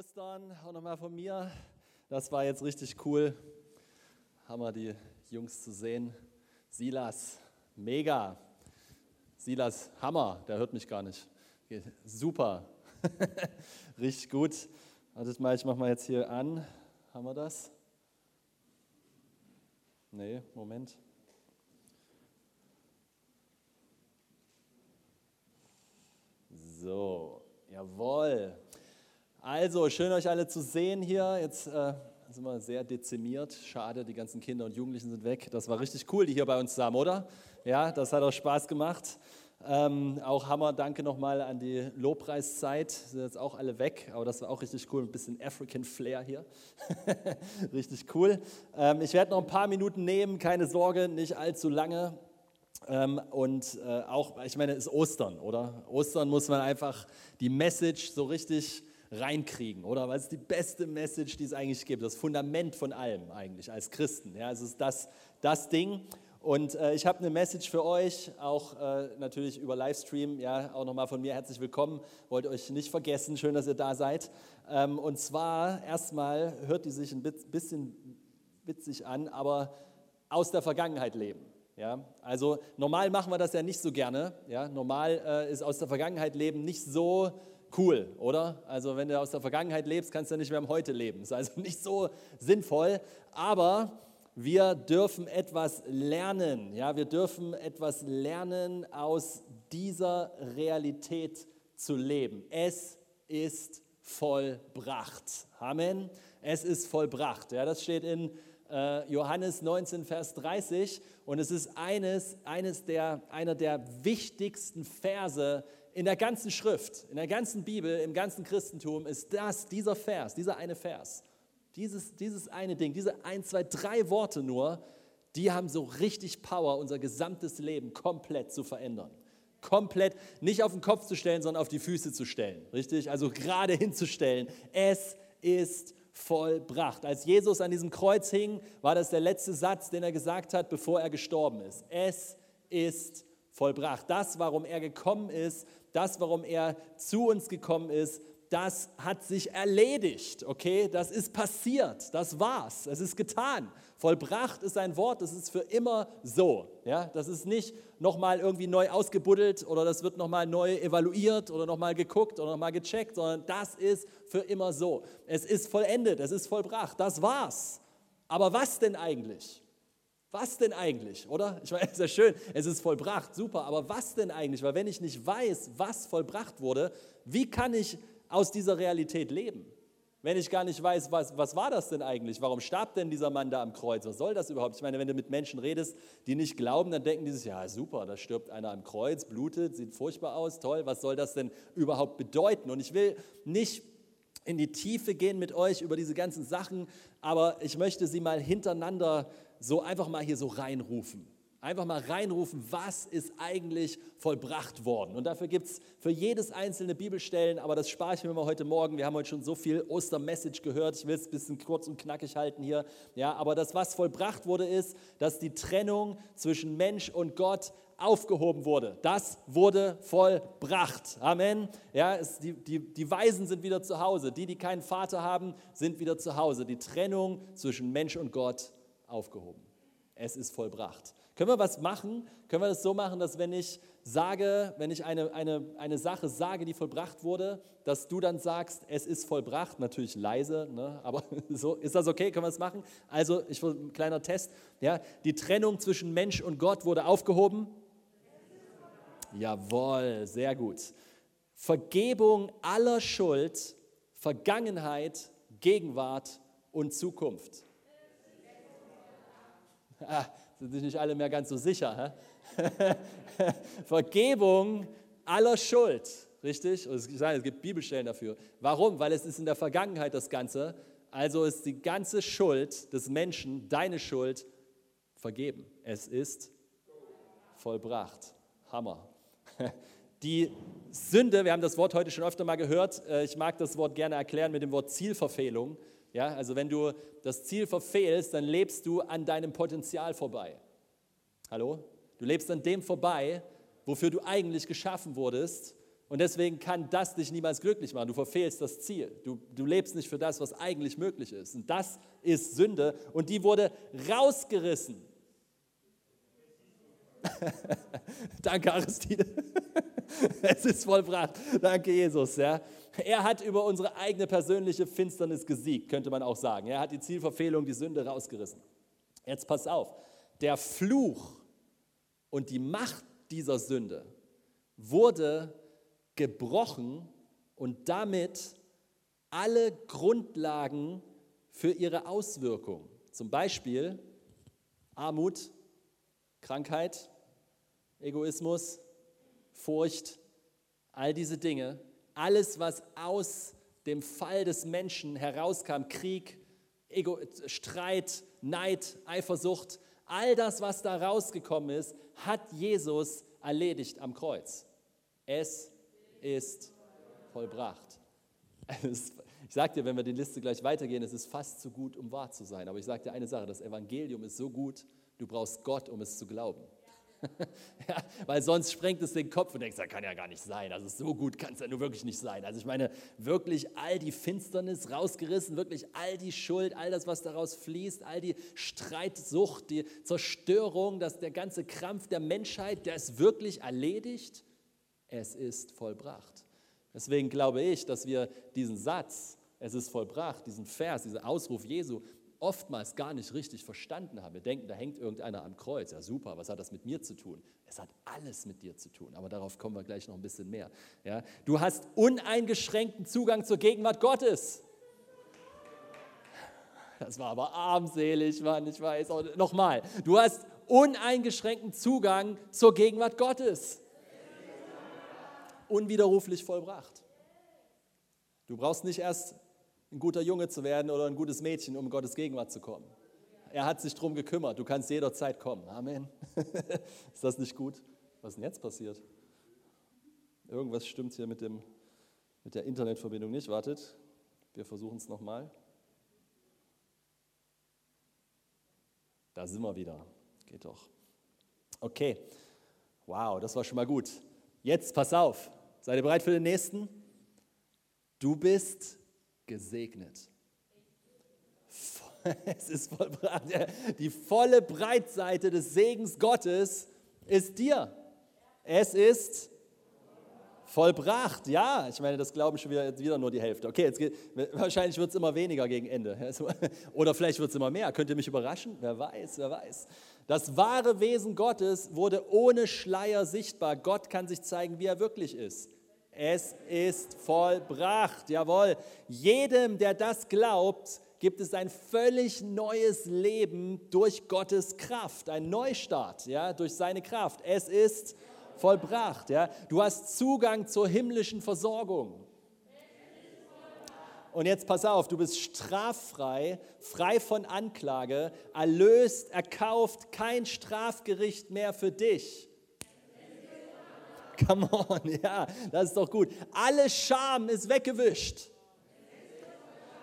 Ostern auch nochmal von mir. Das war jetzt richtig cool. Hammer, die Jungs zu sehen. Silas, mega. Silas, Hammer, der hört mich gar nicht. Super. richtig gut. Wartet mal, ich mach mal jetzt hier an. Haben wir das? Nee, Moment. So, jawohl. Also, schön euch alle zu sehen hier. Jetzt äh, sind wir sehr dezimiert. Schade, die ganzen Kinder und Jugendlichen sind weg. Das war richtig cool, die hier bei uns zusammen, oder? Ja, das hat auch Spaß gemacht. Ähm, auch Hammer, danke nochmal an die Lobpreiszeit. Sind jetzt auch alle weg, aber das war auch richtig cool. Ein bisschen African Flair hier. richtig cool. Ähm, ich werde noch ein paar Minuten nehmen, keine Sorge, nicht allzu lange. Ähm, und äh, auch, ich meine, es ist Ostern, oder? Ostern muss man einfach die Message so richtig reinkriegen, oder? Weil es die beste Message, die es eigentlich gibt, das Fundament von allem eigentlich als Christen. Ja, es ist das, das Ding. Und äh, ich habe eine Message für euch, auch äh, natürlich über Livestream. Ja, auch nochmal von mir herzlich willkommen. Wollt euch nicht vergessen, schön, dass ihr da seid. Ähm, und zwar erstmal hört die sich ein bisschen witzig an, aber aus der Vergangenheit leben. Ja, also normal machen wir das ja nicht so gerne. Ja, normal äh, ist aus der Vergangenheit leben nicht so cool, oder? Also wenn du aus der Vergangenheit lebst, kannst du nicht mehr im Heute leben. Ist also nicht so sinnvoll. Aber wir dürfen etwas lernen. Ja, wir dürfen etwas lernen, aus dieser Realität zu leben. Es ist vollbracht. Amen. Es ist vollbracht. Ja, das steht in äh, Johannes 19, Vers 30. Und es ist eines, eines der, einer der wichtigsten Verse in der ganzen Schrift, in der ganzen Bibel, im ganzen Christentum ist das, dieser Vers, dieser eine Vers, dieses, dieses eine Ding, diese ein, zwei, drei Worte nur, die haben so richtig Power, unser gesamtes Leben komplett zu verändern. Komplett nicht auf den Kopf zu stellen, sondern auf die Füße zu stellen. Richtig? Also gerade hinzustellen. Es ist vollbracht. Als Jesus an diesem Kreuz hing, war das der letzte Satz, den er gesagt hat, bevor er gestorben ist. Es ist vollbracht. Das, warum er gekommen ist, das, warum er zu uns gekommen ist, das hat sich erledigt, okay? Das ist passiert, das war's, es ist getan. Vollbracht ist ein Wort, das ist für immer so, ja? Das ist nicht nochmal irgendwie neu ausgebuddelt oder das wird nochmal neu evaluiert oder nochmal geguckt oder nochmal gecheckt, sondern das ist für immer so. Es ist vollendet, es ist vollbracht, das war's. Aber was denn eigentlich? Was denn eigentlich, oder? Ich meine, es ist ja schön, es ist vollbracht, super, aber was denn eigentlich? Weil wenn ich nicht weiß, was vollbracht wurde, wie kann ich aus dieser Realität leben? Wenn ich gar nicht weiß, was, was war das denn eigentlich? Warum starb denn dieser Mann da am Kreuz? Was soll das überhaupt? Ich meine, wenn du mit Menschen redest, die nicht glauben, dann denken die sich, ja super, da stirbt einer am Kreuz, blutet, sieht furchtbar aus, toll, was soll das denn überhaupt bedeuten? Und ich will nicht in die Tiefe gehen mit euch über diese ganzen Sachen, aber ich möchte sie mal hintereinander so einfach mal hier so reinrufen. Einfach mal reinrufen, was ist eigentlich vollbracht worden. Und dafür gibt es für jedes einzelne Bibelstellen, aber das spare ich mir mal heute Morgen. Wir haben heute schon so viel Ostermessage gehört. Ich will es ein bisschen kurz und knackig halten hier. Ja, aber das, was vollbracht wurde, ist, dass die Trennung zwischen Mensch und Gott aufgehoben wurde. Das wurde vollbracht. Amen. Ja, es, die, die, die Weisen sind wieder zu Hause. Die, die keinen Vater haben, sind wieder zu Hause. Die Trennung zwischen Mensch und Gott aufgehoben. Es ist vollbracht. Können wir was machen? Können wir das so machen, dass wenn ich sage, wenn ich eine, eine, eine Sache sage, die vollbracht wurde, dass du dann sagst, es ist vollbracht, natürlich leise, ne? aber so, ist das okay? Können wir das machen? Also, ich will ein kleiner Test. Ja, die Trennung zwischen Mensch und Gott wurde aufgehoben. Jawohl, sehr gut. Vergebung aller Schuld, Vergangenheit, Gegenwart und Zukunft. Ah, sind sich nicht alle mehr ganz so sicher. Vergebung aller Schuld, richtig? Es gibt Bibelstellen dafür. Warum? Weil es ist in der Vergangenheit das Ganze. Also ist die ganze Schuld des Menschen, deine Schuld, vergeben. Es ist vollbracht. Hammer. Die Sünde, wir haben das Wort heute schon öfter mal gehört, äh, ich mag das Wort gerne erklären mit dem Wort Zielverfehlung. Ja, also wenn du das Ziel verfehlst, dann lebst du an deinem Potenzial vorbei. Hallo? Du lebst an dem vorbei, wofür du eigentlich geschaffen wurdest, Und deswegen kann das dich niemals glücklich machen. Du verfehlst das Ziel. Du, du lebst nicht für das, was eigentlich möglich ist. Und das ist Sünde. Und die wurde rausgerissen. Danke, Aristide. es ist vollbracht. Danke, Jesus. Ja. Er hat über unsere eigene persönliche Finsternis gesiegt, könnte man auch sagen. Er hat die Zielverfehlung, die Sünde rausgerissen. Jetzt pass auf. Der Fluch und die Macht dieser Sünde wurde gebrochen und damit alle Grundlagen für ihre Auswirkung. Zum Beispiel Armut, Krankheit, Egoismus, Furcht, all diese Dinge, alles, was aus dem Fall des Menschen herauskam, Krieg, Ego, Streit, Neid, Eifersucht, all das, was da rausgekommen ist, hat Jesus erledigt am Kreuz. Es ist vollbracht. Ich sage dir, wenn wir die Liste gleich weitergehen, es ist fast zu gut, um wahr zu sein. Aber ich sage dir eine Sache, das Evangelium ist so gut, du brauchst Gott, um es zu glauben. ja, weil sonst sprengt es den Kopf und denkst, das kann ja gar nicht sein. Also so gut kann es ja nur wirklich nicht sein. Also ich meine, wirklich all die Finsternis rausgerissen, wirklich all die Schuld, all das, was daraus fließt, all die Streitsucht, die Zerstörung, dass der ganze Krampf der Menschheit, der ist wirklich erledigt es ist vollbracht. Deswegen glaube ich, dass wir diesen Satz, es ist vollbracht, diesen Vers, diesen Ausruf Jesu, oftmals gar nicht richtig verstanden haben. Wir denken, da hängt irgendeiner am Kreuz. Ja, super, was hat das mit mir zu tun? Es hat alles mit dir zu tun, aber darauf kommen wir gleich noch ein bisschen mehr. Ja, du hast uneingeschränkten Zugang zur Gegenwart Gottes. Das war aber armselig, Mann, ich weiß. Nochmal, du hast uneingeschränkten Zugang zur Gegenwart Gottes unwiderruflich vollbracht. Du brauchst nicht erst ein guter Junge zu werden oder ein gutes Mädchen, um in Gottes Gegenwart zu kommen. Er hat sich darum gekümmert. Du kannst jederzeit kommen. Amen. ist das nicht gut? Was ist denn jetzt passiert? Irgendwas stimmt hier mit, dem, mit der Internetverbindung nicht. Wartet, wir versuchen es nochmal. Da sind wir wieder. Geht doch. Okay. Wow, das war schon mal gut. Jetzt pass auf. Seid ihr bereit für den nächsten? Du bist gesegnet. Es ist vollbracht. Die volle Breitseite des Segens Gottes ist dir. Es ist vollbracht. Ja, ich meine, das glauben schon wieder, wieder nur die Hälfte. Okay, jetzt geht, wahrscheinlich wird es immer weniger gegen Ende. Oder vielleicht wird es immer mehr. Könnt ihr mich überraschen? Wer weiß, wer weiß. Das wahre Wesen Gottes wurde ohne Schleier sichtbar. Gott kann sich zeigen, wie er wirklich ist. Es ist vollbracht, jawohl. Jedem, der das glaubt, gibt es ein völlig neues Leben durch Gottes Kraft, ein Neustart, ja, durch seine Kraft. Es ist vollbracht, ja. Du hast Zugang zur himmlischen Versorgung. Und jetzt pass auf, du bist straffrei, frei von Anklage, erlöst, erkauft, kein Strafgericht mehr für dich. Come on, ja, das ist doch gut. Alle Scham ist weggewischt.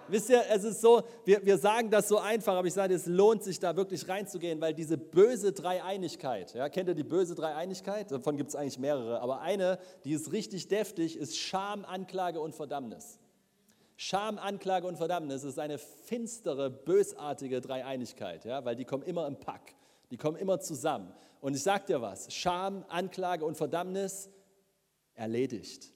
Wisst ihr, es ist so, wir, wir sagen das so einfach, aber ich sage, es lohnt sich da wirklich reinzugehen, weil diese böse Dreieinigkeit, ja, kennt ihr die böse Dreieinigkeit? Davon gibt es eigentlich mehrere, aber eine, die ist richtig deftig, ist Scham, Anklage und Verdammnis. Scham, Anklage und Verdammnis ist eine finstere, bösartige Dreieinigkeit, ja, weil die kommen immer im Pack, die kommen immer zusammen. Und ich sage dir was, Scham, Anklage und Verdammnis erledigt.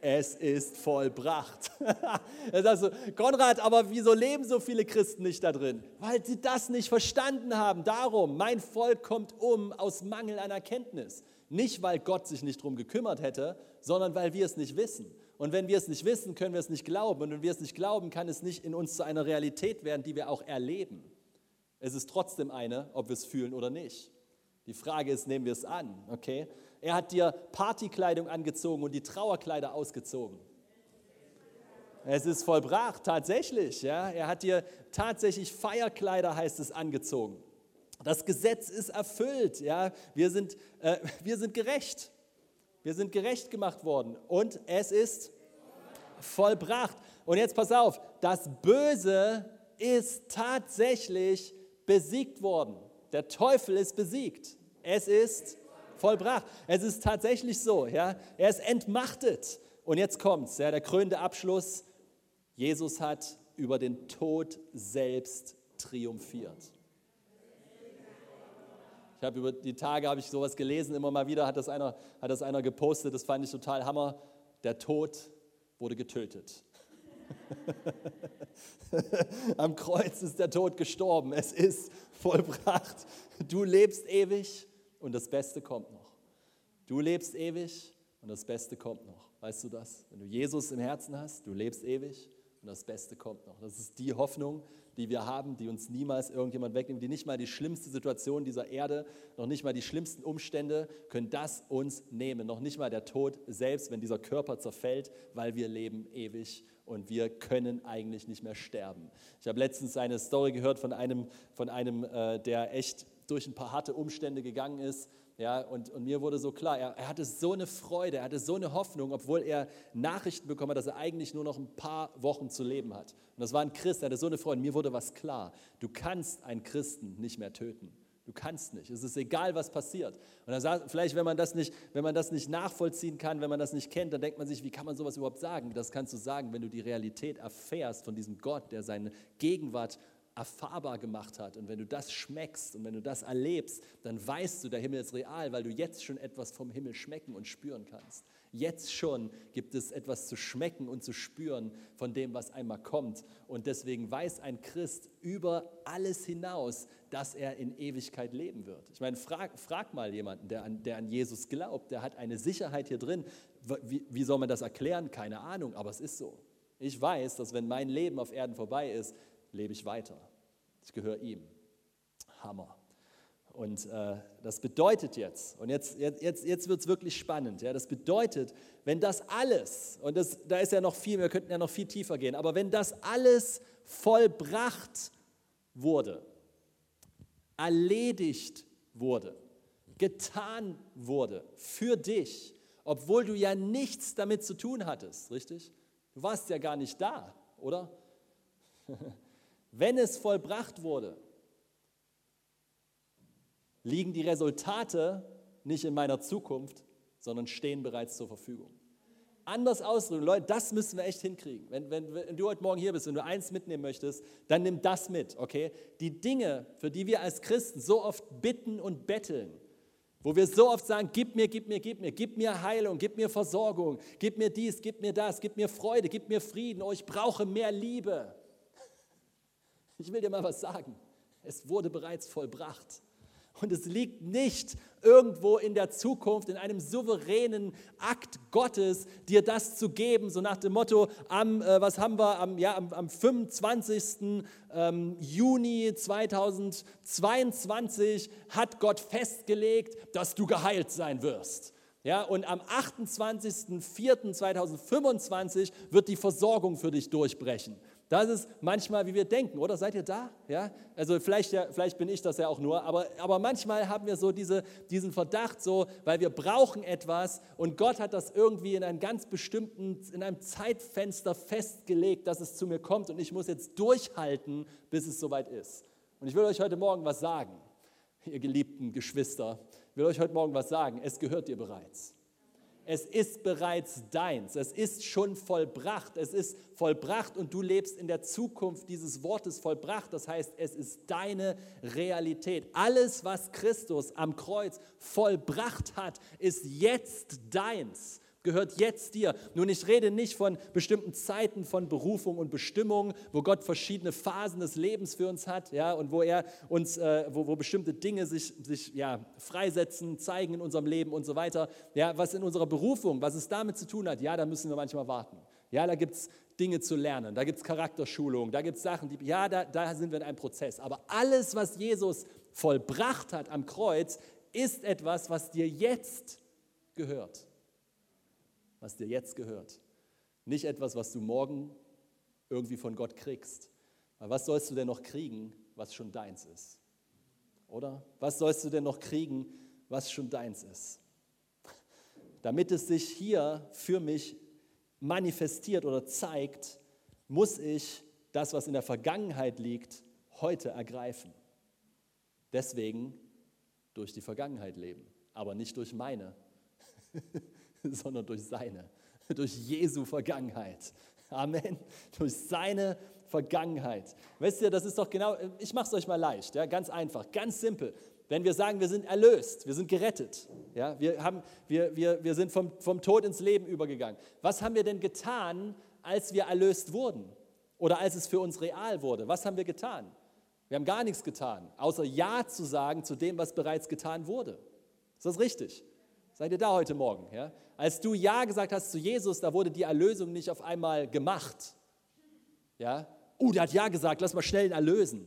Es ist vollbracht. also, Konrad, aber wieso leben so viele Christen nicht da drin? Weil sie das nicht verstanden haben. Darum, mein Volk kommt um aus Mangel an Erkenntnis. Nicht, weil Gott sich nicht darum gekümmert hätte, sondern weil wir es nicht wissen. Und wenn wir es nicht wissen, können wir es nicht glauben. Und wenn wir es nicht glauben, kann es nicht in uns zu einer Realität werden, die wir auch erleben. Es ist trotzdem eine, ob wir es fühlen oder nicht. Die Frage ist, nehmen wir es an, okay? Er hat dir Partykleidung angezogen und die Trauerkleider ausgezogen. Es ist vollbracht, tatsächlich. Ja? Er hat dir tatsächlich Feierkleider, heißt es, angezogen. Das Gesetz ist erfüllt. Ja? Wir, sind, äh, wir sind gerecht. Wir sind gerecht gemacht worden und es ist vollbracht. Und jetzt pass auf, das Böse ist tatsächlich besiegt worden. Der Teufel ist besiegt. Es ist vollbracht. Es ist tatsächlich so, ja. Er ist entmachtet. Und jetzt kommt's, ja, der krönende Abschluss. Jesus hat über den Tod selbst triumphiert. Ich habe über die Tage habe ich sowas gelesen, immer mal wieder hat das einer, hat das einer gepostet, das fand ich total Hammer. Der Tod wurde getötet. Am Kreuz ist der Tod gestorben. Es ist vollbracht. Du lebst ewig und das Beste kommt noch. Du lebst ewig und das Beste kommt noch. Weißt du das? Wenn du Jesus im Herzen hast, du lebst ewig und das Beste kommt noch. Das ist die Hoffnung, die wir haben, die uns niemals irgendjemand wegnimmt, die nicht mal die schlimmste Situation dieser Erde, noch nicht mal die schlimmsten Umstände können das uns nehmen. Noch nicht mal der Tod selbst, wenn dieser Körper zerfällt, weil wir leben ewig und wir können eigentlich nicht mehr sterben. Ich habe letztens eine Story gehört von einem, von einem äh, der echt durch ein paar harte Umstände gegangen ist ja, und, und mir wurde so klar, er, er, hatte so eine Freude, er hatte so eine Hoffnung, obwohl er Nachrichten bekommen hat, dass er eigentlich nur noch ein paar Wochen zu leben hat. Und das war ein Christ, er hatte so eine Freude. Mir wurde was klar. Du kannst einen Christen nicht mehr töten. Du kannst nicht. Es ist egal, was passiert. Und dann sagt, vielleicht, wenn man, das nicht, wenn man das nicht nachvollziehen kann, wenn man das nicht kennt, dann denkt man sich, wie kann man sowas überhaupt sagen? Das kannst du sagen, wenn du die Realität erfährst von diesem Gott, der seine Gegenwart erfahrbar gemacht hat. Und wenn du das schmeckst und wenn du das erlebst, dann weißt du, der Himmel ist real, weil du jetzt schon etwas vom Himmel schmecken und spüren kannst. Jetzt schon gibt es etwas zu schmecken und zu spüren von dem, was einmal kommt. Und deswegen weiß ein Christ über alles hinaus, dass er in Ewigkeit leben wird. Ich meine, frag, frag mal jemanden, der an, der an Jesus glaubt, der hat eine Sicherheit hier drin. Wie, wie soll man das erklären? Keine Ahnung, aber es ist so. Ich weiß, dass wenn mein Leben auf Erden vorbei ist, lebe ich weiter. Ich gehöre ihm. Hammer. Und äh, das bedeutet jetzt, und jetzt, jetzt, jetzt wird es wirklich spannend, ja, das bedeutet, wenn das alles, und das, da ist ja noch viel, wir könnten ja noch viel tiefer gehen, aber wenn das alles vollbracht wurde, erledigt wurde, getan wurde für dich, obwohl du ja nichts damit zu tun hattest, richtig? Du warst ja gar nicht da, oder? Wenn es vollbracht wurde, liegen die Resultate nicht in meiner Zukunft, sondern stehen bereits zur Verfügung. Anders ausdrücken, Leute, das müssen wir echt hinkriegen. Wenn, wenn, wenn, du heute Morgen hier bist und du eins mitnehmen möchtest, dann nimm das mit, okay? Die Dinge, für die wir als Christen so oft bitten und betteln, wo wir so oft sagen, gib mir, gib mir, gib mir, gib mir Heilung, gib mir Versorgung, gib mir dies, gib mir das, gib mir Freude, gib mir Frieden, oh, ich brauche mehr Liebe. Ich will dir mal was sagen. Es wurde bereits vollbracht. Und es liegt nicht irgendwo in der Zukunft, in einem souveränen Akt Gottes, dir das zu geben, so nach dem Motto, am, äh, was haben wir, am, ja, am, am 25. Ähm, Juni 2022 hat Gott festgelegt, dass du geheilt sein wirst. Ja, und am 28.04.2025 wird die Versorgung für dich durchbrechen. Das ist manchmal, wie wir denken, oder? Seid ihr da? Ja? Also vielleicht, ja, vielleicht bin ich das ja auch nur, aber, aber manchmal haben wir so diese, diesen Verdacht, so, weil wir brauchen etwas und Gott hat das irgendwie in einem ganz bestimmten, in einem Zeitfenster festgelegt, dass es zu mir kommt und ich muss jetzt durchhalten, bis es soweit ist. Und ich will euch heute Morgen was sagen, ihr geliebten Geschwister, ich will euch heute Morgen was sagen, es gehört dir bereits. Es ist bereits deins. Es ist schon vollbracht. Es ist vollbracht und du lebst in der Zukunft dieses Wortes vollbracht. Das heißt, es ist deine Realität. Alles, was Christus am Kreuz vollbracht hat, ist jetzt deins gehört jetzt dir. Nun, ich rede nicht von bestimmten Zeiten von Berufung und Bestimmung, wo Gott verschiedene Phasen des Lebens für uns hat, ja, und wo er uns, äh, wo, wo bestimmte Dinge sich, sich ja, freisetzen, zeigen in unserem Leben und so weiter. Ja, was in unserer Berufung, was es damit zu tun hat, ja, da müssen wir manchmal warten. Ja, da gibt es Dinge zu lernen, da gibt es Charakterschulung, da gibt es Sachen, die, ja, da, da sind wir in einem Prozess. Aber alles, was Jesus vollbracht hat am Kreuz, ist etwas, was dir jetzt gehört was dir jetzt gehört. Nicht etwas, was du morgen irgendwie von Gott kriegst. Weil was sollst du denn noch kriegen, was schon deins ist? Oder? Was sollst du denn noch kriegen, was schon deins ist? Damit es sich hier für mich manifestiert oder zeigt, muss ich das, was in der Vergangenheit liegt, heute ergreifen. Deswegen durch die Vergangenheit leben. aber nicht durch meine, sondern durch seine, durch Jesu Vergangenheit. Amen. Durch seine Vergangenheit. Weißt ihr, das ist doch genau, ich mache es euch mal leicht, ja, ganz einfach, ganz simpel. Wenn wir sagen, wir sind erlöst, wir sind gerettet, ja, wir, haben, wir, wir, wir sind vom, vom Tod ins Leben übergegangen. Was haben wir denn getan, als wir erlöst wurden? Oder als es für uns real wurde? Was haben wir getan? Wir haben gar nichts getan, außer Ja zu sagen zu dem, was bereits getan wurde. Ist das richtig? Seid ihr da heute Morgen? Ja? Als du Ja gesagt hast zu Jesus, da wurde die Erlösung nicht auf einmal gemacht. Ja? Oh, der hat Ja gesagt, lass mal schnell ihn erlösen.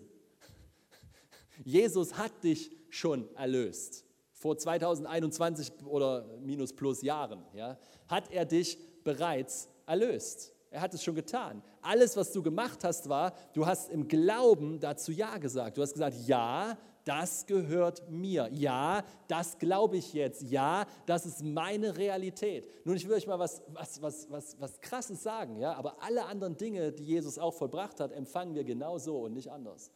Jesus hat dich schon erlöst. Vor 2021 oder minus plus Jahren ja, hat er dich bereits erlöst. Er hat es schon getan. Alles, was du gemacht hast, war, du hast im Glauben dazu Ja gesagt. Du hast gesagt, ja, das gehört mir. Ja, das glaube ich jetzt. Ja, das ist meine Realität. Nun, ich will euch mal was, was, was, was, was Krasses sagen, ja, aber alle anderen Dinge, die Jesus auch vollbracht hat, empfangen wir genauso und nicht anders.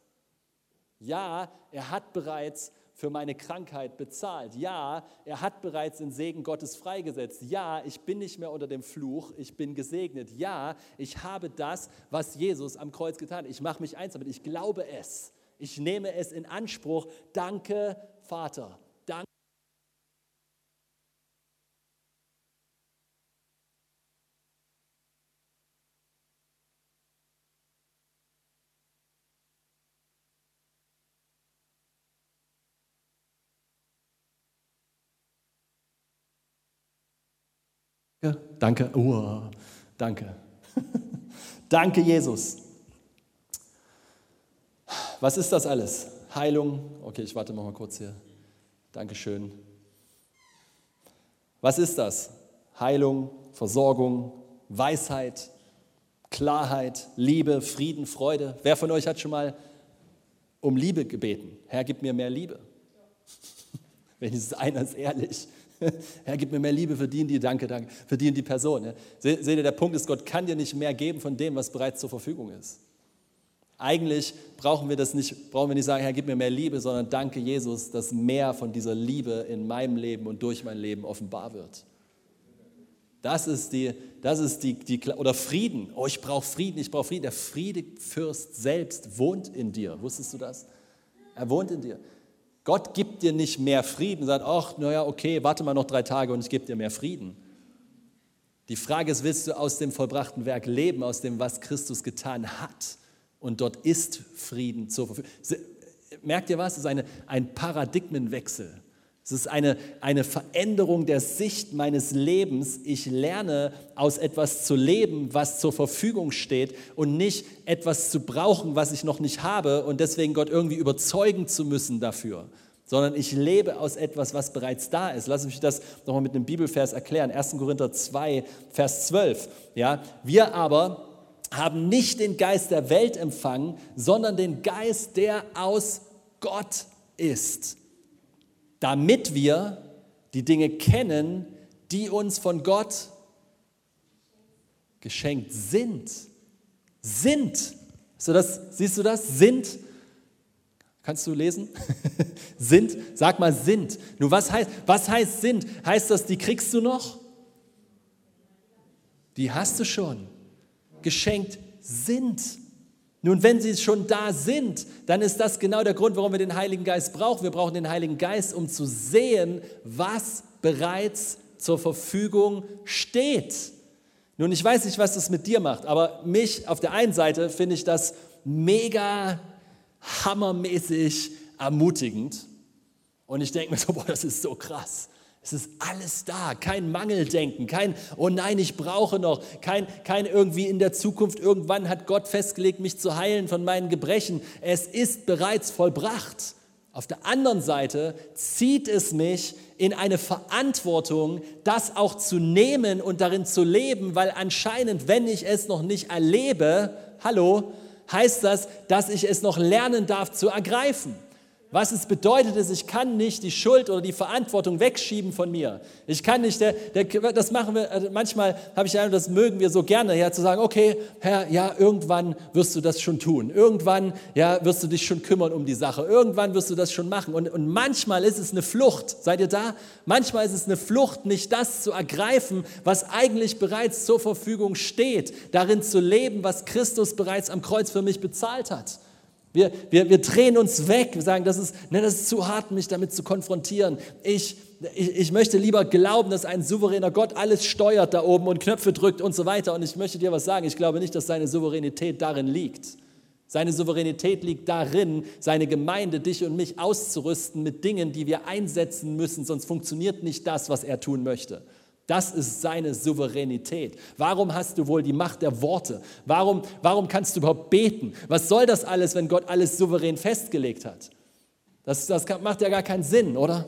Ja, er hat bereits für meine Krankheit bezahlt. Ja, er hat bereits den Segen Gottes freigesetzt. Ja, ich bin nicht mehr unter dem Fluch, ich bin gesegnet. Ja, ich habe das, was Jesus am Kreuz getan hat. Ich mache mich eins damit, ich glaube es. Ich nehme es in Anspruch. Danke, Vater. Danke. Danke, oh, danke. danke, Jesus. Was ist das alles? Heilung. Okay, ich warte mal kurz hier. Dankeschön. Was ist das? Heilung, Versorgung, Weisheit, Klarheit, Liebe, Frieden, Freude. Wer von euch hat schon mal um Liebe gebeten? Herr, gib mir mehr Liebe. Wenigstens einer ist ehrlich. Herr, gib mir mehr Liebe, verdien die, danke, danke, verdien die Person. Seht ihr, der Punkt ist, Gott kann dir nicht mehr geben von dem, was bereits zur Verfügung ist. Eigentlich brauchen wir das nicht, brauchen wir nicht sagen, Herr, gib mir mehr Liebe, sondern danke Jesus, dass mehr von dieser Liebe in meinem Leben und durch mein Leben offenbar wird. Das ist die, das ist die, die oder Frieden. Oh, ich brauche Frieden, ich brauche Frieden. Der Friedefürst selbst wohnt in dir. Wusstest du das? Er wohnt in dir. Gott gibt dir nicht mehr Frieden, sagt, ach, naja, okay, warte mal noch drei Tage und ich gebe dir mehr Frieden. Die Frage ist, willst du aus dem vollbrachten Werk leben, aus dem, was Christus getan hat? Und dort ist Frieden zur Verfügung. Merkt ihr was? Es ist eine, ein Paradigmenwechsel. Es ist eine, eine Veränderung der Sicht meines Lebens. Ich lerne aus etwas zu leben, was zur Verfügung steht und nicht etwas zu brauchen, was ich noch nicht habe und deswegen Gott irgendwie überzeugen zu müssen dafür, sondern ich lebe aus etwas, was bereits da ist. Lass mich das nochmal mit einem Bibelvers erklären. 1. Korinther 2, Vers 12. Ja, wir aber haben nicht den Geist der Welt empfangen, sondern den Geist, der aus Gott ist, damit wir die Dinge kennen, die uns von Gott geschenkt sind. Sind. So das, siehst du das? Sind. Kannst du lesen? sind. Sag mal sind. Nun, was heißt, was heißt sind? Heißt das, die kriegst du noch? Die hast du schon geschenkt sind. Nun, wenn sie schon da sind, dann ist das genau der Grund, warum wir den Heiligen Geist brauchen. Wir brauchen den Heiligen Geist, um zu sehen, was bereits zur Verfügung steht. Nun, ich weiß nicht, was das mit dir macht, aber mich auf der einen Seite finde ich das mega hammermäßig ermutigend. Und ich denke mir so, boah, das ist so krass. Es ist alles da, kein Mangeldenken, kein, oh nein, ich brauche noch, kein, kein irgendwie in der Zukunft, irgendwann hat Gott festgelegt, mich zu heilen von meinen Gebrechen. Es ist bereits vollbracht. Auf der anderen Seite zieht es mich in eine Verantwortung, das auch zu nehmen und darin zu leben, weil anscheinend, wenn ich es noch nicht erlebe, hallo, heißt das, dass ich es noch lernen darf zu ergreifen. Was es bedeutet, ist, ich kann nicht die Schuld oder die Verantwortung wegschieben von mir. Ich kann nicht, der, der, das machen wir, also manchmal habe ich einen, das mögen wir so gerne, ja, zu sagen, okay, Herr, ja, irgendwann wirst du das schon tun. Irgendwann, ja, wirst du dich schon kümmern um die Sache. Irgendwann wirst du das schon machen. Und, und manchmal ist es eine Flucht. Seid ihr da? Manchmal ist es eine Flucht, nicht das zu ergreifen, was eigentlich bereits zur Verfügung steht. Darin zu leben, was Christus bereits am Kreuz für mich bezahlt hat. Wir, wir, wir drehen uns weg, wir sagen, das ist, ne, das ist zu hart, mich damit zu konfrontieren. Ich, ich, ich möchte lieber glauben, dass ein souveräner Gott alles steuert da oben und Knöpfe drückt und so weiter. Und ich möchte dir was sagen, ich glaube nicht, dass seine Souveränität darin liegt. Seine Souveränität liegt darin, seine Gemeinde, dich und mich auszurüsten mit Dingen, die wir einsetzen müssen, sonst funktioniert nicht das, was er tun möchte. Das ist seine Souveränität. Warum hast du wohl die Macht der Worte? Warum, warum kannst du überhaupt beten? Was soll das alles, wenn Gott alles souverän festgelegt hat? Das, das macht ja gar keinen Sinn, oder?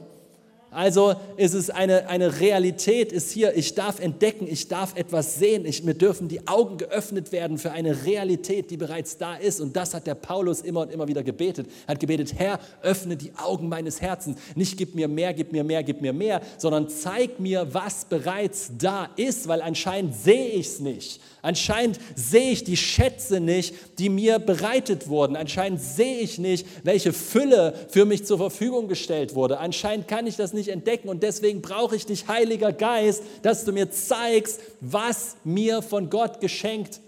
Also ist es eine, eine Realität, ist hier, ich darf entdecken, ich darf etwas sehen, ich, mir dürfen die Augen geöffnet werden für eine Realität, die bereits da ist. Und das hat der Paulus immer und immer wieder gebetet. Er hat gebetet, Herr, öffne die Augen meines Herzens. Nicht gib mir mehr, gib mir mehr, gib mir mehr, sondern zeig mir, was bereits da ist, weil anscheinend sehe ich es nicht. Anscheinend sehe ich die Schätze nicht, die mir bereitet wurden. Anscheinend sehe ich nicht, welche Fülle für mich zur Verfügung gestellt wurde. Anscheinend kann ich das nicht entdecken und deswegen brauche ich dich, Heiliger Geist, dass du mir zeigst, was mir von Gott geschenkt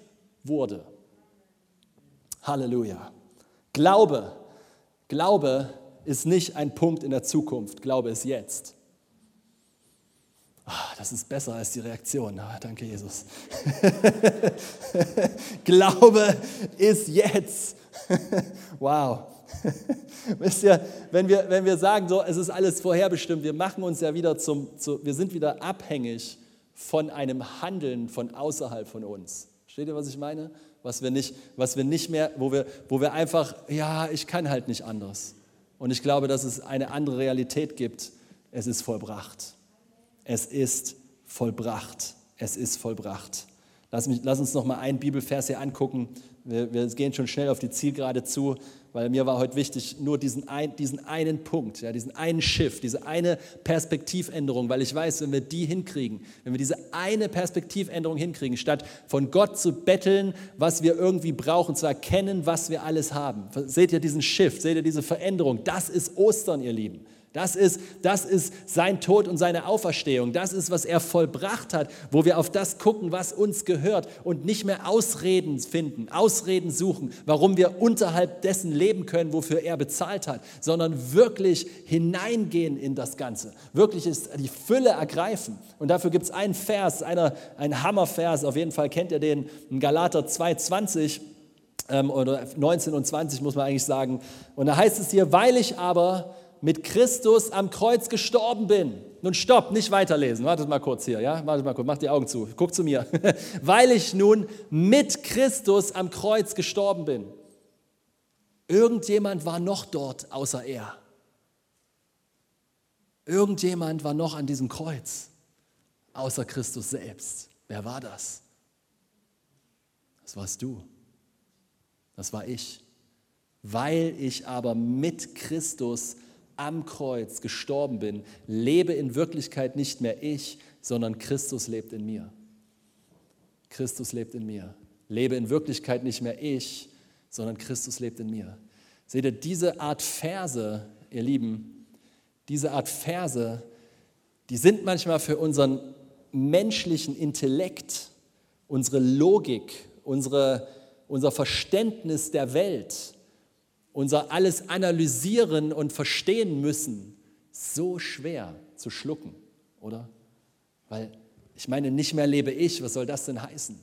wurde. Halleluja. Glaube, Glaube ist nicht ein Punkt in der Zukunft, Glaube ist jetzt. Oh, das ist besser als die Reaktion. Oh, danke, Jesus. Glaube ist jetzt. wow. Wisst ihr, wenn wir, wenn wir sagen, so, es ist alles vorherbestimmt, wir machen uns ja wieder zum, zu, wir sind wieder abhängig von einem Handeln von außerhalb von uns. Versteht ihr, was ich meine? Was wir nicht, was wir nicht mehr, wo wir, wo wir einfach, ja, ich kann halt nicht anders. Und ich glaube, dass es eine andere Realität gibt. Es ist vollbracht. Es ist vollbracht. Es ist vollbracht. Lass, mich, lass uns noch mal einen Bibelvers hier angucken. Wir, wir, gehen schon schnell auf die Zielgerade zu, weil mir war heute wichtig, nur diesen, ein, diesen einen Punkt, ja, diesen einen Shift, diese eine Perspektivänderung, weil ich weiß, wenn wir die hinkriegen, wenn wir diese eine Perspektivänderung hinkriegen, statt von Gott zu betteln, was wir irgendwie brauchen, zu erkennen, was wir alles haben. Seht ihr diesen Shift, seht ihr diese Veränderung? Das ist Ostern, ihr Lieben. Das ist, das ist sein Tod und seine Auferstehung. Das ist, was er vollbracht hat, wo wir auf das gucken, was uns gehört und nicht mehr Ausreden finden, Ausreden suchen, warum wir unterhalb dessen leben können, wofür er bezahlt hat, sondern wirklich hineingehen in das Ganze. Wirklich ist die Fülle ergreifen. Und dafür gibt es einen Vers, einer, ein Hammervers, auf jeden Fall kennt ihr den, in Galater 2,20 ähm, oder 19 und 20 muss man eigentlich sagen. Und da heißt es hier, weil ich aber mit Christus am Kreuz gestorben bin. Nun stopp, nicht weiterlesen. Wartet mal kurz hier, ja? Wartet mal kurz, mach die Augen zu. Guck zu mir. Weil ich nun mit Christus am Kreuz gestorben bin. Irgendjemand war noch dort außer er. Irgendjemand war noch an diesem Kreuz außer Christus selbst. Wer war das? Das warst du. Das war ich. Weil ich aber mit Christus am Kreuz gestorben bin, lebe in Wirklichkeit nicht mehr ich, sondern Christus lebt in mir. Christus lebt in mir. Lebe in Wirklichkeit nicht mehr ich, sondern Christus lebt in mir. Seht ihr, diese Art Verse, ihr Lieben, diese Art Verse, die sind manchmal für unseren menschlichen Intellekt, unsere Logik, unsere, unser Verständnis der Welt unser alles analysieren und verstehen müssen, so schwer zu schlucken, oder? Weil ich meine, nicht mehr lebe ich, was soll das denn heißen?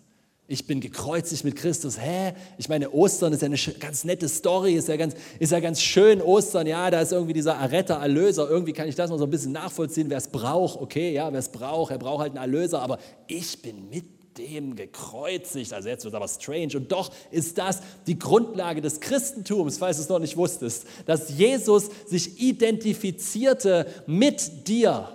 Ich bin gekreuzigt mit Christus. Hä? Ich meine, Ostern ist ja eine ganz nette Story, ist ja ganz, ist ja ganz schön. Ostern, ja, da ist irgendwie dieser Erretter, Erlöser. Irgendwie kann ich das noch so ein bisschen nachvollziehen, wer es braucht. Okay, ja, wer es braucht, er braucht halt einen Erlöser. Aber ich bin mit dem gekreuzigt. Also jetzt wird aber strange. Und doch ist das die Grundlage des Christentums, falls du es noch nicht wusstest, dass Jesus sich identifizierte mit dir.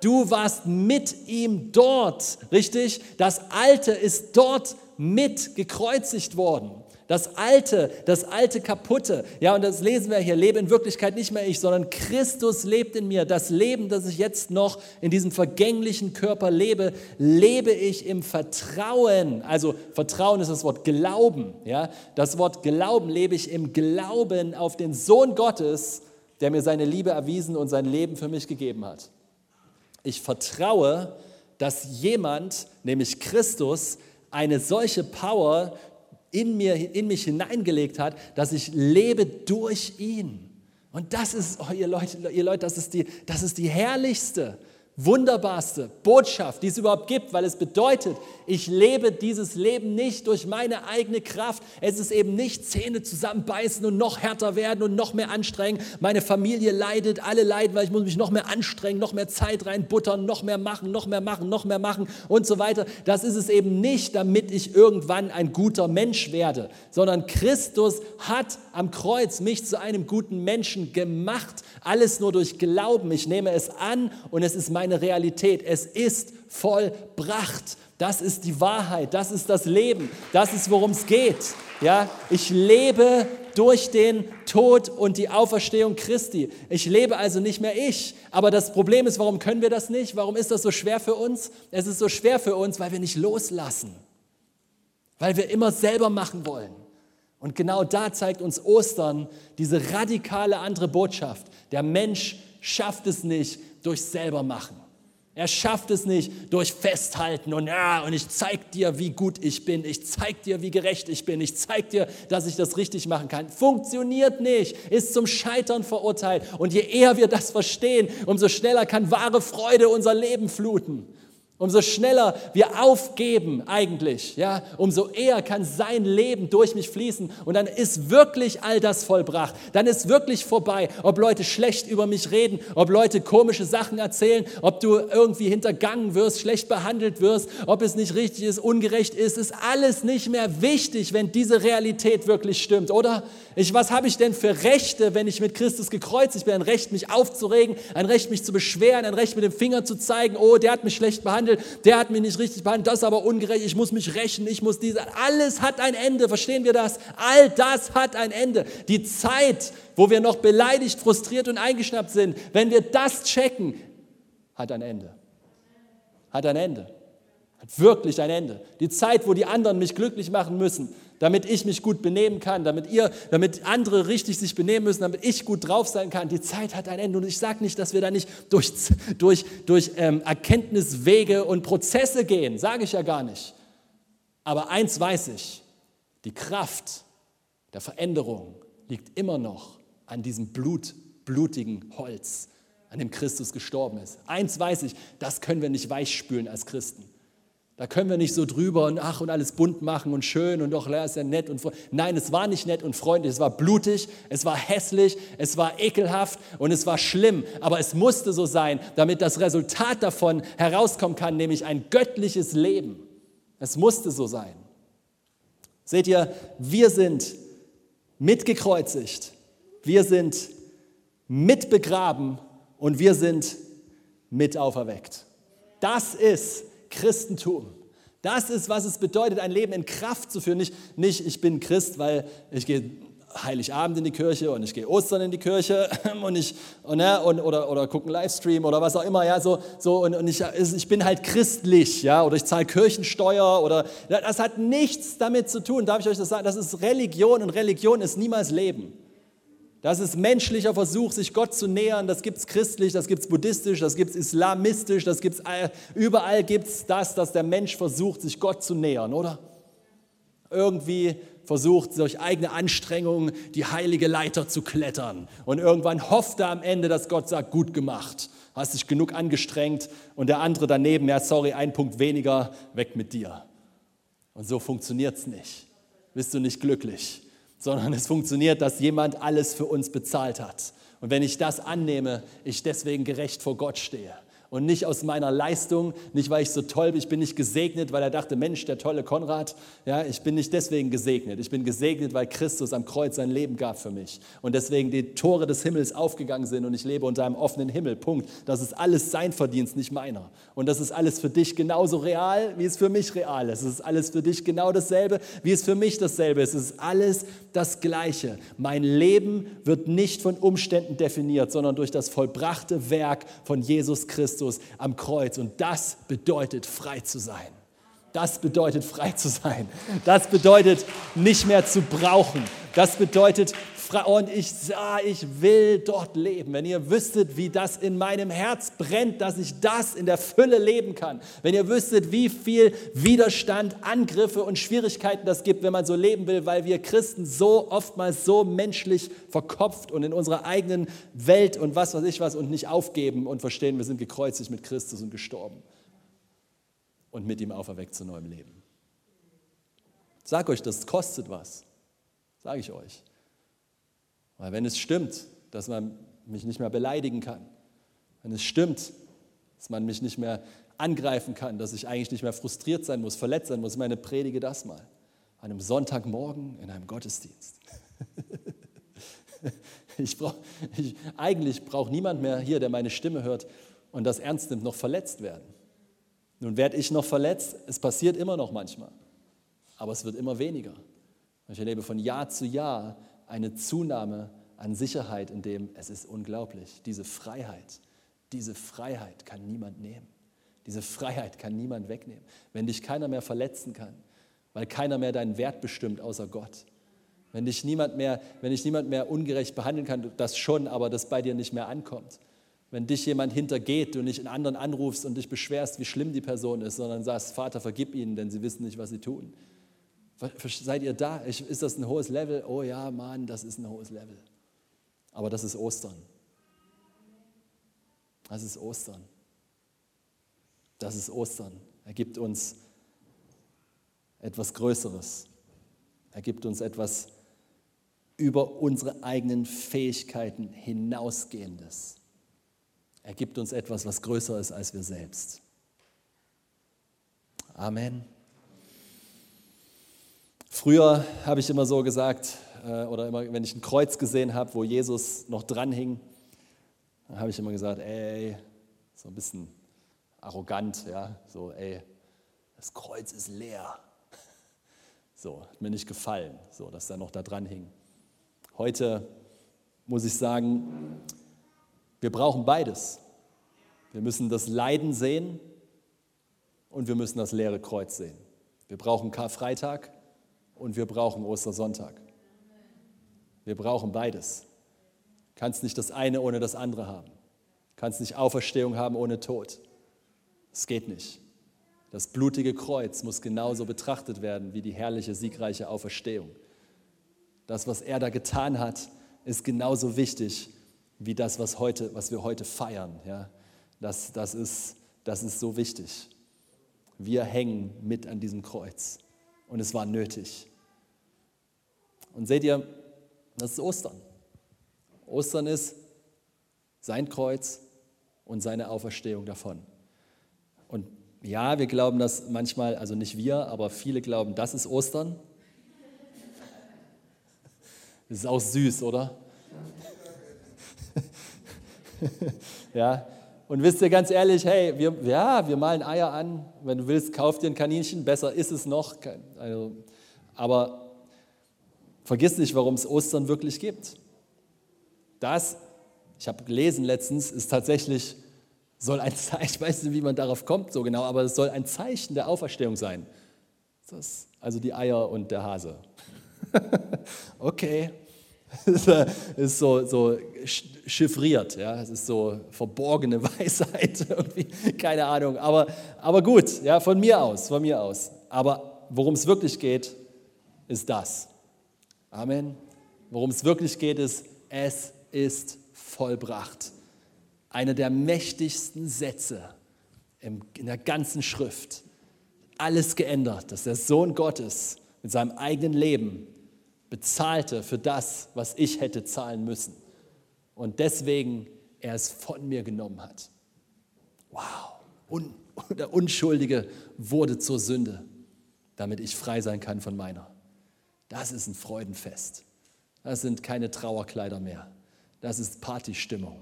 Du warst mit ihm dort, richtig? Das Alte ist dort mit gekreuzigt worden. Das alte, das alte kaputte. Ja, und das lesen wir hier. Lebe in Wirklichkeit nicht mehr ich, sondern Christus lebt in mir. Das Leben, das ich jetzt noch in diesem vergänglichen Körper lebe, lebe ich im Vertrauen. Also Vertrauen ist das Wort Glauben. Ja, das Wort Glauben lebe ich im Glauben auf den Sohn Gottes, der mir seine Liebe erwiesen und sein Leben für mich gegeben hat. Ich vertraue, dass jemand, nämlich Christus, eine solche Power in, mir, in mich hineingelegt hat, dass ich lebe durch ihn. Und das ist, oh, ihr Leute, ihr Leute das, ist die, das ist die herrlichste wunderbarste Botschaft, die es überhaupt gibt, weil es bedeutet, ich lebe dieses Leben nicht durch meine eigene Kraft. Es ist eben nicht Zähne zusammenbeißen und noch härter werden und noch mehr anstrengen. Meine Familie leidet, alle leiden, weil ich muss mich noch mehr anstrengen, noch mehr Zeit reinbuttern, noch mehr machen, noch mehr machen, noch mehr machen und so weiter. Das ist es eben nicht, damit ich irgendwann ein guter Mensch werde, sondern Christus hat am Kreuz mich zu einem guten Menschen gemacht. Alles nur durch Glauben. Ich nehme es an und es ist mein meine Realität. Es ist vollbracht. Das ist die Wahrheit, das ist das Leben, das ist worum es geht. Ja, ich lebe durch den Tod und die Auferstehung Christi. Ich lebe also nicht mehr ich. Aber das Problem ist, warum können wir das nicht? Warum ist das so schwer für uns? Es ist so schwer für uns, weil wir nicht loslassen. Weil wir immer selber machen wollen. Und genau da zeigt uns Ostern diese radikale andere Botschaft. Der Mensch schafft es nicht, durch selber machen. Er schafft es nicht durch Festhalten und ja, und ich zeig dir, wie gut ich bin. Ich zeig dir, wie gerecht ich bin. Ich zeig dir, dass ich das richtig machen kann. Funktioniert nicht, ist zum Scheitern verurteilt. Und je eher wir das verstehen, umso schneller kann wahre Freude unser Leben fluten. Umso schneller wir aufgeben eigentlich, ja, umso eher kann sein Leben durch mich fließen und dann ist wirklich all das vollbracht. Dann ist wirklich vorbei, ob Leute schlecht über mich reden, ob Leute komische Sachen erzählen, ob du irgendwie hintergangen wirst, schlecht behandelt wirst, ob es nicht richtig ist, ungerecht ist, ist alles nicht mehr wichtig, wenn diese Realität wirklich stimmt, oder? Ich, was habe ich denn für Rechte, wenn ich mit Christus gekreuzigt bin? Ein Recht, mich aufzuregen, ein Recht, mich zu beschweren, ein Recht, mit dem Finger zu zeigen, oh, der hat mich schlecht behandelt, der hat mich nicht richtig behandelt, das ist aber ungerecht, ich muss mich rächen, ich muss diese. Alles hat ein Ende, verstehen wir das? All das hat ein Ende. Die Zeit, wo wir noch beleidigt, frustriert und eingeschnappt sind, wenn wir das checken, hat ein Ende. Hat ein Ende. Hat wirklich ein Ende. Die Zeit, wo die anderen mich glücklich machen müssen, damit ich mich gut benehmen kann, damit ihr, damit andere richtig sich benehmen müssen, damit ich gut drauf sein kann. Die Zeit hat ein Ende und ich sage nicht, dass wir da nicht durch, durch, durch ähm, Erkenntniswege und Prozesse gehen, sage ich ja gar nicht. Aber eins weiß ich, die Kraft der Veränderung liegt immer noch an diesem Blut, blutigen Holz, an dem Christus gestorben ist. Eins weiß ich, das können wir nicht weichspülen als Christen. Da können wir nicht so drüber und ach und alles bunt machen und schön und doch, ist ja nett und freundlich. Nein, es war nicht nett und freundlich, es war blutig, es war hässlich, es war ekelhaft und es war schlimm. Aber es musste so sein, damit das Resultat davon herauskommen kann, nämlich ein göttliches Leben. Es musste so sein. Seht ihr, wir sind mitgekreuzigt, wir sind mitbegraben und wir sind mit auferweckt. Das ist Christentum. Das ist, was es bedeutet, ein Leben in Kraft zu führen. Nicht, nicht ich bin Christ, weil ich gehe Heiligabend in die Kirche und ich gehe Ostern in die Kirche und ich und, ne, und, oder, oder gucke einen Livestream oder was auch immer, ja, so, so und, und ich, ich bin halt christlich, ja, oder ich zahle Kirchensteuer oder das hat nichts damit zu tun, darf ich euch das sagen, das ist Religion und Religion ist niemals Leben. Das ist menschlicher Versuch, sich Gott zu nähern. Das gibt es christlich, das gibt es buddhistisch, das gibt es islamistisch, das gibt's, überall gibt es das, dass der Mensch versucht, sich Gott zu nähern, oder? Irgendwie versucht, durch eigene Anstrengungen die heilige Leiter zu klettern. Und irgendwann hofft er am Ende, dass Gott sagt, gut gemacht, hast dich genug angestrengt. Und der andere daneben, ja, sorry, ein Punkt weniger, weg mit dir. Und so funktioniert es nicht. Bist du nicht glücklich sondern es funktioniert, dass jemand alles für uns bezahlt hat. Und wenn ich das annehme, ich deswegen gerecht vor Gott stehe. und nicht aus meiner Leistung, nicht weil ich so toll bin. Ich bin nicht gesegnet, weil er dachte, Mensch, der tolle Konrad. Ja, ich bin nicht deswegen gesegnet. Ich bin gesegnet, weil Christus am Kreuz sein Leben gab für mich. Und deswegen die Tore des Himmels aufgegangen sind und ich lebe unter einem offenen Himmel. Punkt. Das ist alles sein Verdienst, nicht meiner. Und das ist alles für dich genauso real, wie es für mich real ist. Es ist alles für dich genau dasselbe, wie es für mich dasselbe ist. Es ist alles das Gleiche. Mein Leben wird nicht von Umständen definiert, sondern durch das vollbrachte Werk von Jesus Christus am Kreuz. Und das bedeutet frei zu sein. Das bedeutet frei zu sein. Das bedeutet nicht mehr zu brauchen. Das bedeutet und ich sah, ich will dort leben. Wenn ihr wüsstet, wie das in meinem Herz brennt, dass ich das in der Fülle leben kann. Wenn ihr wüsstet, wie viel Widerstand, Angriffe und Schwierigkeiten das gibt, wenn man so leben will, weil wir Christen so oftmals so menschlich verkopft und in unserer eigenen Welt und was weiß ich was und nicht aufgeben und verstehen, wir sind gekreuzigt mit Christus und gestorben und mit ihm auferweckt zu neuem Leben. Sag euch, das kostet was. Sage ich euch. Weil wenn es stimmt, dass man mich nicht mehr beleidigen kann, wenn es stimmt, dass man mich nicht mehr angreifen kann, dass ich eigentlich nicht mehr frustriert sein muss, verletzt sein muss, meine predige das mal. An einem Sonntagmorgen in einem Gottesdienst. ich brauch, ich, eigentlich braucht niemand mehr hier, der meine Stimme hört und das ernst nimmt, noch verletzt werden. Nun werde ich noch verletzt, es passiert immer noch manchmal, aber es wird immer weniger. Ich erlebe von Jahr zu Jahr eine Zunahme an Sicherheit, in dem es ist unglaublich. Diese Freiheit, diese Freiheit kann niemand nehmen. Diese Freiheit kann niemand wegnehmen. Wenn dich keiner mehr verletzen kann, weil keiner mehr deinen Wert bestimmt außer Gott. Wenn dich niemand mehr, wenn dich niemand mehr ungerecht behandeln kann, das schon, aber das bei dir nicht mehr ankommt. Wenn dich jemand hintergeht, du nicht einen anderen anrufst und dich beschwerst, wie schlimm die Person ist, sondern sagst, Vater, vergib ihnen, denn sie wissen nicht, was sie tun. Seid ihr da? Ist das ein hohes Level? Oh ja, Mann, das ist ein hohes Level. Aber das ist Ostern. Das ist Ostern. Das ist Ostern. Er gibt uns etwas Größeres. Er gibt uns etwas über unsere eigenen Fähigkeiten hinausgehendes. Er gibt uns etwas, was größer ist als wir selbst. Amen. Früher habe ich immer so gesagt, äh, oder immer, wenn ich ein Kreuz gesehen habe, wo Jesus noch dran hing, dann habe ich immer gesagt, ey, so ein bisschen arrogant, ja, so, ey, das Kreuz ist leer. So, hat mir nicht gefallen, so, dass er noch da dran hing. Heute muss ich sagen, wir brauchen beides. Wir müssen das Leiden sehen und wir müssen das leere Kreuz sehen. Wir brauchen Karfreitag und wir brauchen Ostersonntag. Wir brauchen beides. Kannst nicht das eine ohne das andere haben. Kannst nicht Auferstehung haben ohne Tod. Es geht nicht. Das blutige Kreuz muss genauso betrachtet werden wie die herrliche, siegreiche Auferstehung. Das, was er da getan hat, ist genauso wichtig wie das, was, heute, was wir heute feiern. Ja? Das, das, ist, das ist so wichtig. Wir hängen mit an diesem Kreuz und es war nötig. Und seht ihr, das ist Ostern. Ostern ist sein Kreuz und seine Auferstehung davon. Und ja, wir glauben das manchmal, also nicht wir, aber viele glauben, das ist Ostern. Das ist auch süß, oder? ja, und wisst ihr ganz ehrlich, hey, wir, ja, wir malen Eier an. Wenn du willst, kauf dir ein Kaninchen, besser ist es noch. Also, aber vergiss nicht, warum es Ostern wirklich gibt. Das, ich habe gelesen letztens, ist tatsächlich, soll ein Zeichen, ich weiß nicht, wie man darauf kommt so genau, aber es soll ein Zeichen der Auferstehung sein. Das, also die Eier und der Hase. okay, ist so, so chiffriert, ja, es ist so verborgene Weisheit, keine Ahnung, aber, aber gut, ja, von mir aus, von mir aus. Aber worum es wirklich geht, ist das. Amen. Worum es wirklich geht, ist, es ist vollbracht. Einer der mächtigsten Sätze in der ganzen Schrift. Alles geändert, dass der Sohn Gottes mit seinem eigenen Leben bezahlte für das, was ich hätte zahlen müssen. Und deswegen er es von mir genommen hat. Wow. Und der Unschuldige wurde zur Sünde, damit ich frei sein kann von meiner. Das ist ein Freudenfest. Das sind keine Trauerkleider mehr. Das ist Partystimmung.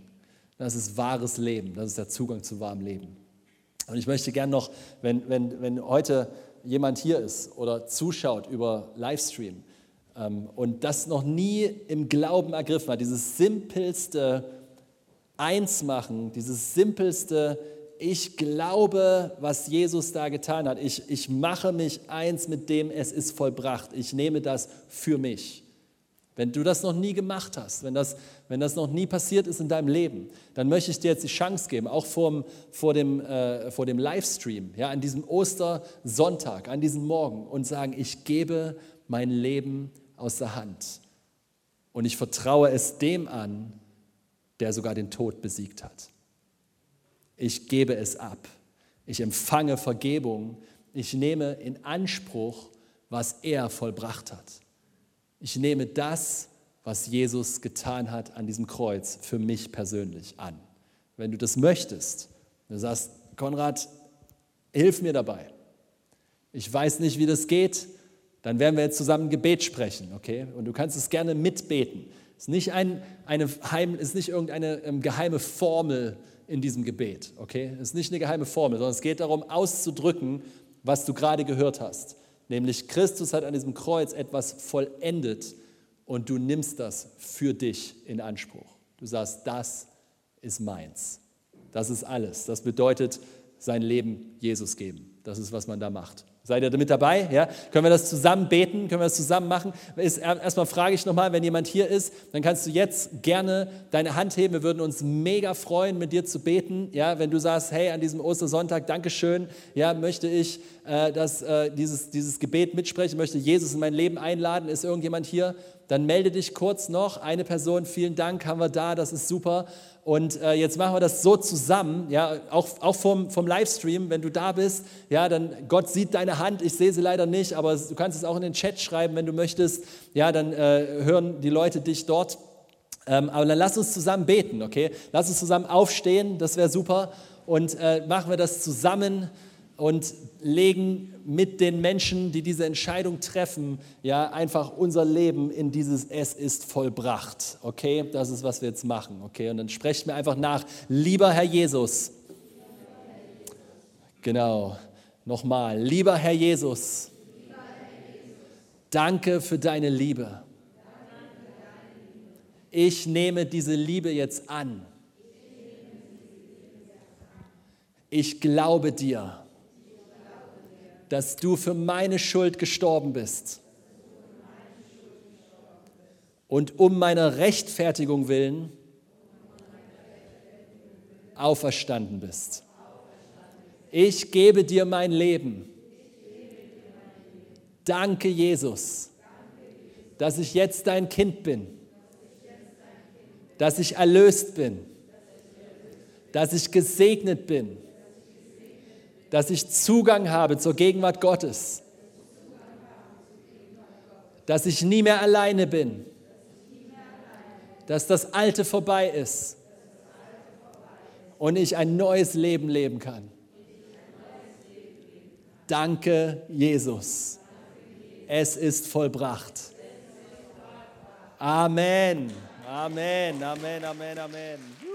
Das ist wahres Leben. Das ist der Zugang zu wahrem Leben. Und ich möchte gern noch, wenn, wenn, wenn heute jemand hier ist oder zuschaut über Livestream und das noch nie im Glauben ergriffen hat, dieses simpelste Einsmachen, dieses simpelste ich glaube, was Jesus da getan hat. Ich, ich mache mich eins mit dem, es ist vollbracht. Ich nehme das für mich. Wenn du das noch nie gemacht hast, wenn das, wenn das noch nie passiert ist in deinem Leben, dann möchte ich dir jetzt die Chance geben, auch vor, vor, dem, äh, vor dem Livestream, ja, an diesem Ostersonntag, an diesem Morgen und sagen, ich gebe mein Leben aus der Hand. Und ich vertraue es dem an, der sogar den Tod besiegt hat. Ich gebe es ab. Ich empfange Vergebung. Ich nehme in Anspruch, was er vollbracht hat. Ich nehme das, was Jesus getan hat an diesem Kreuz, für mich persönlich an. Wenn du das möchtest, du sagst, Konrad, hilf mir dabei. Ich weiß nicht, wie das geht, dann werden wir jetzt zusammen ein Gebet sprechen, okay? Und du kannst es gerne mitbeten. Es ist nicht, ein, ist nicht irgendeine ähm, geheime Formel, in diesem Gebet. Okay? Es ist nicht eine geheime Formel, sondern es geht darum, auszudrücken, was du gerade gehört hast. Nämlich Christus hat an diesem Kreuz etwas vollendet und du nimmst das für dich in Anspruch. Du sagst, das ist meins. Das ist alles. Das bedeutet sein Leben Jesus geben. Das ist, was man da macht. Seid ihr mit dabei? Ja? Können wir das zusammen beten? Können wir das zusammen machen? erstmal frage ich nochmal, wenn jemand hier ist, dann kannst du jetzt gerne deine Hand heben. Wir würden uns mega freuen, mit dir zu beten. Ja, wenn du sagst, hey, an diesem Ostersonntag, Dankeschön, ja, möchte ich äh, dass, äh, dieses, dieses Gebet mitsprechen, möchte Jesus in mein Leben einladen. Ist irgendjemand hier? Dann melde dich kurz noch. Eine Person, vielen Dank, haben wir da, das ist super. Und äh, jetzt machen wir das so zusammen, ja, auch, auch vom, vom Livestream, wenn du da bist, ja, dann Gott sieht deine Hand, ich sehe sie leider nicht, aber du kannst es auch in den Chat schreiben, wenn du möchtest, ja, dann äh, hören die Leute dich dort. Ähm, aber dann lass uns zusammen beten, okay? Lass uns zusammen aufstehen, das wäre super. Und äh, machen wir das zusammen und legen mit den Menschen, die diese Entscheidung treffen, ja, einfach unser Leben in dieses Es ist vollbracht. Okay, das ist, was wir jetzt machen. Okay, und dann sprecht mir einfach nach, lieber Herr Jesus. Genau, nochmal, lieber Herr Jesus, danke für deine Liebe. Ich nehme diese Liebe jetzt an. Ich glaube dir dass du für meine Schuld gestorben bist und um meiner Rechtfertigung willen auferstanden bist. Ich gebe dir mein Leben. Danke, Jesus, dass ich jetzt dein Kind bin, dass ich erlöst bin, dass ich gesegnet bin dass ich Zugang habe zur Gegenwart Gottes, dass ich nie mehr alleine bin, dass das Alte vorbei ist und ich ein neues Leben leben kann. Danke, Jesus. Es ist vollbracht. Amen. Amen, Amen, Amen, Amen.